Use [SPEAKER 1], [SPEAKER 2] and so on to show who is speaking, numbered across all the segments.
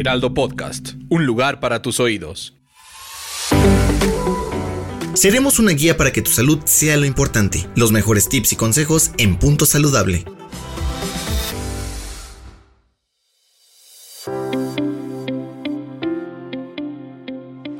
[SPEAKER 1] Heraldo Podcast, un lugar para tus oídos.
[SPEAKER 2] Seremos una guía para que tu salud sea lo importante. Los mejores tips y consejos en Punto Saludable.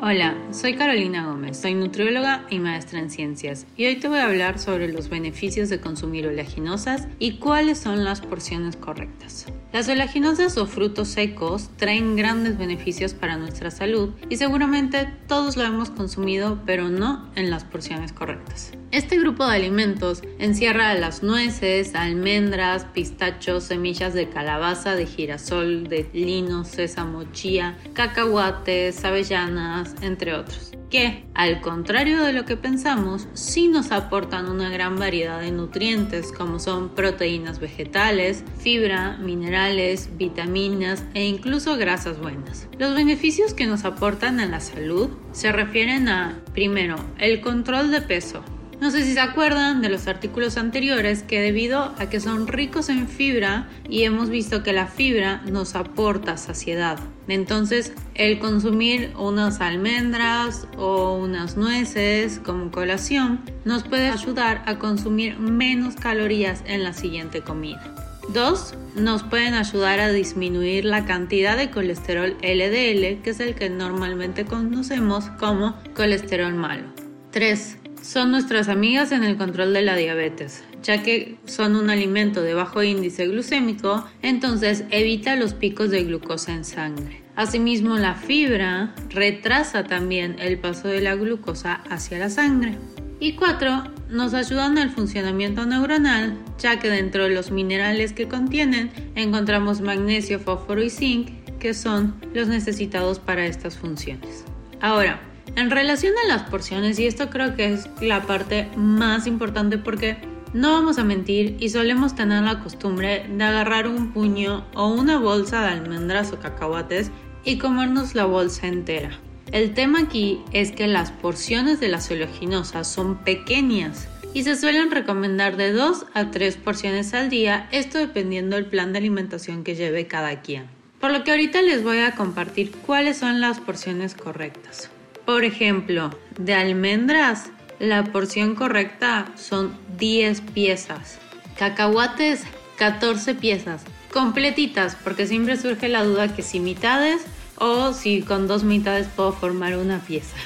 [SPEAKER 3] Hola, soy Carolina Gómez, soy nutrióloga y maestra en ciencias y hoy te voy a hablar sobre los beneficios de consumir oleaginosas y cuáles son las porciones correctas. Las oleaginosas o frutos secos traen grandes beneficios para nuestra salud y seguramente todos lo hemos consumido pero no en las porciones correctas. Este grupo de alimentos encierra las nueces, almendras, pistachos, semillas de calabaza, de girasol, de lino, sésamo, chía, cacahuates, avellanas, entre otros que, al contrario de lo que pensamos, sí nos aportan una gran variedad de nutrientes como son proteínas vegetales, fibra, minerales, vitaminas e incluso grasas buenas. Los beneficios que nos aportan a la salud se refieren a, primero, el control de peso, no sé si se acuerdan de los artículos anteriores que debido a que son ricos en fibra y hemos visto que la fibra nos aporta saciedad. Entonces el consumir unas almendras o unas nueces como colación nos puede ayudar a consumir menos calorías en la siguiente comida. 2. Nos pueden ayudar a disminuir la cantidad de colesterol LDL, que es el que normalmente conocemos como colesterol malo. 3 son nuestras amigas en el control de la diabetes, ya que son un alimento de bajo índice glucémico, entonces evita los picos de glucosa en sangre. Asimismo, la fibra retrasa también el paso de la glucosa hacia la sangre. Y cuatro, nos ayudan al funcionamiento neuronal, ya que dentro de los minerales que contienen encontramos magnesio, fósforo y zinc, que son los necesitados para estas funciones. Ahora, en relación a las porciones, y esto creo que es la parte más importante porque no vamos a mentir y solemos tener la costumbre de agarrar un puño o una bolsa de almendras o cacahuates y comernos la bolsa entera. El tema aquí es que las porciones de las oleaginosas son pequeñas y se suelen recomendar de 2 a 3 porciones al día, esto dependiendo del plan de alimentación que lleve cada quien. Por lo que ahorita les voy a compartir cuáles son las porciones correctas. Por ejemplo, de almendras, la porción correcta son 10 piezas. Cacahuates, 14 piezas. Completitas, porque siempre surge la duda que si mitades o si con dos mitades puedo formar una pieza.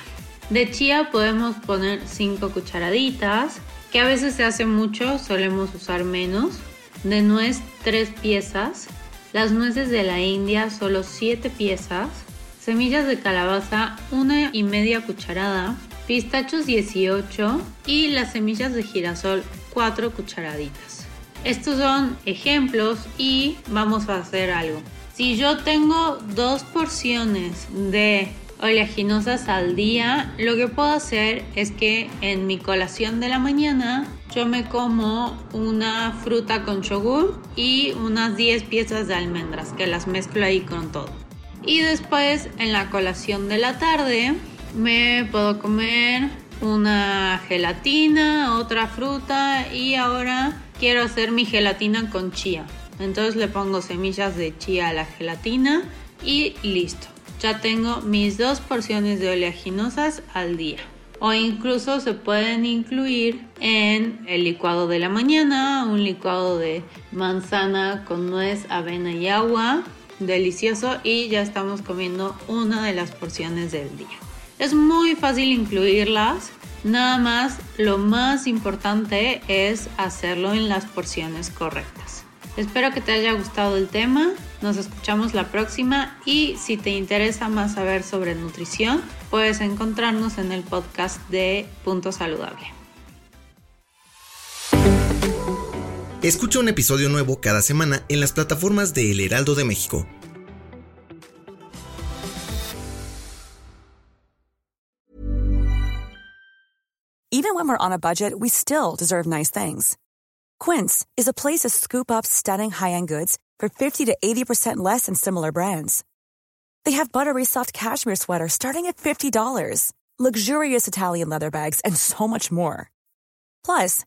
[SPEAKER 3] De chía podemos poner 5 cucharaditas, que a veces se hace mucho, solemos usar menos. De nuez, 3 piezas. Las nueces de la India, solo 7 piezas semillas de calabaza una y media cucharada, pistachos 18 y las semillas de girasol 4 cucharaditas. Estos son ejemplos y vamos a hacer algo. Si yo tengo dos porciones de oleaginosas al día, lo que puedo hacer es que en mi colación de la mañana yo me como una fruta con yogur y unas 10 piezas de almendras que las mezclo ahí con todo. Y después en la colación de la tarde me puedo comer una gelatina, otra fruta y ahora quiero hacer mi gelatina con chía. Entonces le pongo semillas de chía a la gelatina y listo. Ya tengo mis dos porciones de oleaginosas al día. O incluso se pueden incluir en el licuado de la mañana, un licuado de manzana con nuez, avena y agua delicioso y ya estamos comiendo una de las porciones del día. Es muy fácil incluirlas, nada más lo más importante es hacerlo en las porciones correctas. Espero que te haya gustado el tema, nos escuchamos la próxima y si te interesa más saber sobre nutrición, puedes encontrarnos en el podcast de Punto Saludable.
[SPEAKER 2] Escucha un episodio nuevo cada semana en las plataformas de El Heraldo de México.
[SPEAKER 4] Even when we're on a budget, we still deserve nice things. Quince is a place to scoop up stunning high-end goods for 50 to 80% less than similar brands. They have buttery soft cashmere sweaters starting at $50, luxurious Italian leather bags, and so much more. Plus,